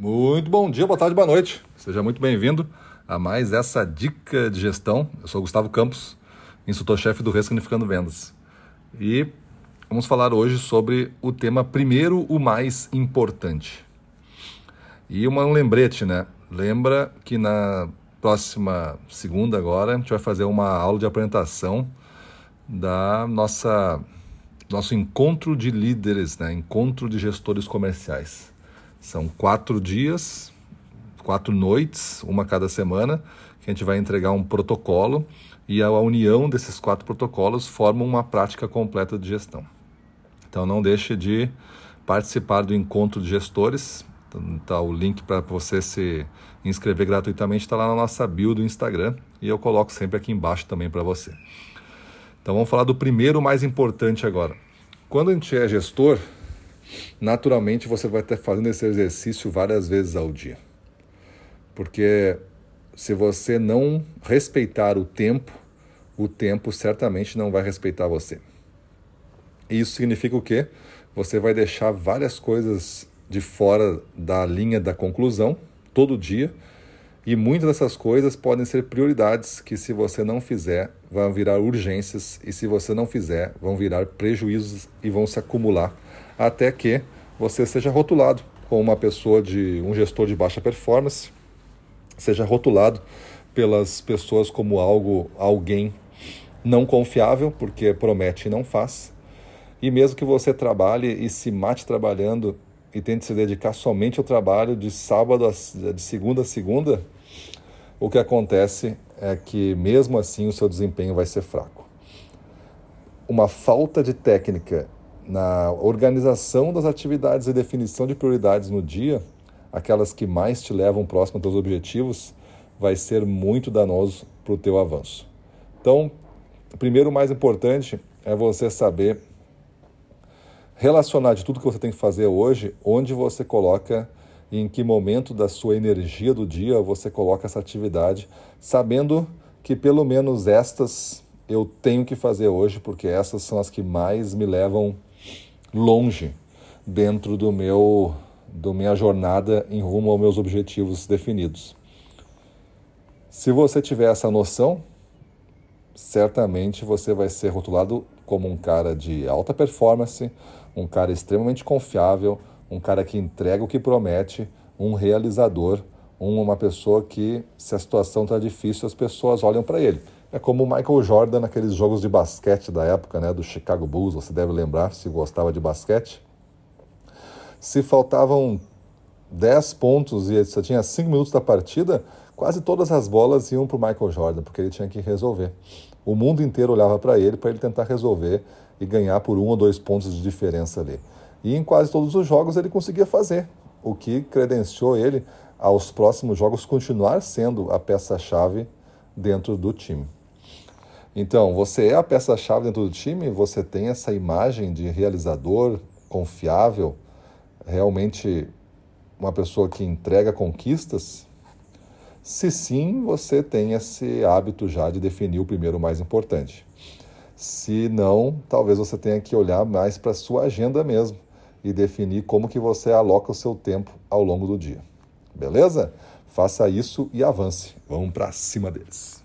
Muito bom dia, boa tarde, boa noite. Seja muito bem-vindo a mais essa dica de gestão. Eu sou Gustavo Campos, instrutor-chefe do Ressignificando Vendas. E vamos falar hoje sobre o tema primeiro, o mais importante. E uma, um lembrete, né? Lembra que na próxima segunda agora a gente vai fazer uma aula de apresentação da nossa nosso encontro de líderes, né? Encontro de gestores comerciais. São quatro dias, quatro noites, uma cada semana, que a gente vai entregar um protocolo e a união desses quatro protocolos forma uma prática completa de gestão. Então não deixe de participar do encontro de gestores. Tá o link para você se inscrever gratuitamente está lá na nossa bio do Instagram e eu coloco sempre aqui embaixo também para você. Então vamos falar do primeiro mais importante agora. Quando a gente é gestor, naturalmente você vai estar fazendo esse exercício várias vezes ao dia. Porque se você não respeitar o tempo, o tempo certamente não vai respeitar você. E isso significa o quê? Você vai deixar várias coisas de fora da linha da conclusão todo dia, e muitas dessas coisas podem ser prioridades que, se você não fizer, vão virar urgências, e se você não fizer, vão virar prejuízos e vão se acumular até que você seja rotulado como uma pessoa de um gestor de baixa performance, seja rotulado pelas pessoas como algo, alguém não confiável, porque promete e não faz. E mesmo que você trabalhe e se mate trabalhando e tente se dedicar somente ao trabalho de sábado a, de segunda a segunda, o que acontece é que mesmo assim o seu desempenho vai ser fraco. Uma falta de técnica na organização das atividades e definição de prioridades no dia, aquelas que mais te levam próximo aos objetivos, vai ser muito danoso para o teu avanço. Então, primeiro, o mais importante é você saber relacionar de tudo que você tem que fazer hoje, onde você coloca e em que momento da sua energia do dia você coloca essa atividade, sabendo que pelo menos estas eu tenho que fazer hoje, porque essas são as que mais me levam longe dentro do meu do minha jornada em rumo aos meus objetivos definidos. Se você tiver essa noção, certamente você vai ser rotulado como um cara de alta performance, um cara extremamente confiável, um cara que entrega o que promete, um realizador, uma pessoa que, se a situação está difícil, as pessoas olham para ele. É como o Michael Jordan naqueles jogos de basquete da época, né, do Chicago Bulls, você deve lembrar se gostava de basquete. Se faltavam 10 pontos e só tinha 5 minutos da partida, quase todas as bolas iam para o Michael Jordan, porque ele tinha que resolver. O mundo inteiro olhava para ele para ele tentar resolver e ganhar por um ou dois pontos de diferença ali. E em quase todos os jogos ele conseguia fazer, o que credenciou ele aos próximos jogos continuar sendo a peça-chave dentro do time. Então, você é a peça-chave dentro do time, você tem essa imagem de realizador, confiável, realmente uma pessoa que entrega conquistas? Se sim, você tem esse hábito já de definir o primeiro mais importante. Se não, talvez você tenha que olhar mais para a sua agenda mesmo e definir como que você aloca o seu tempo ao longo do dia. Beleza? Faça isso e avance. Vamos para cima deles.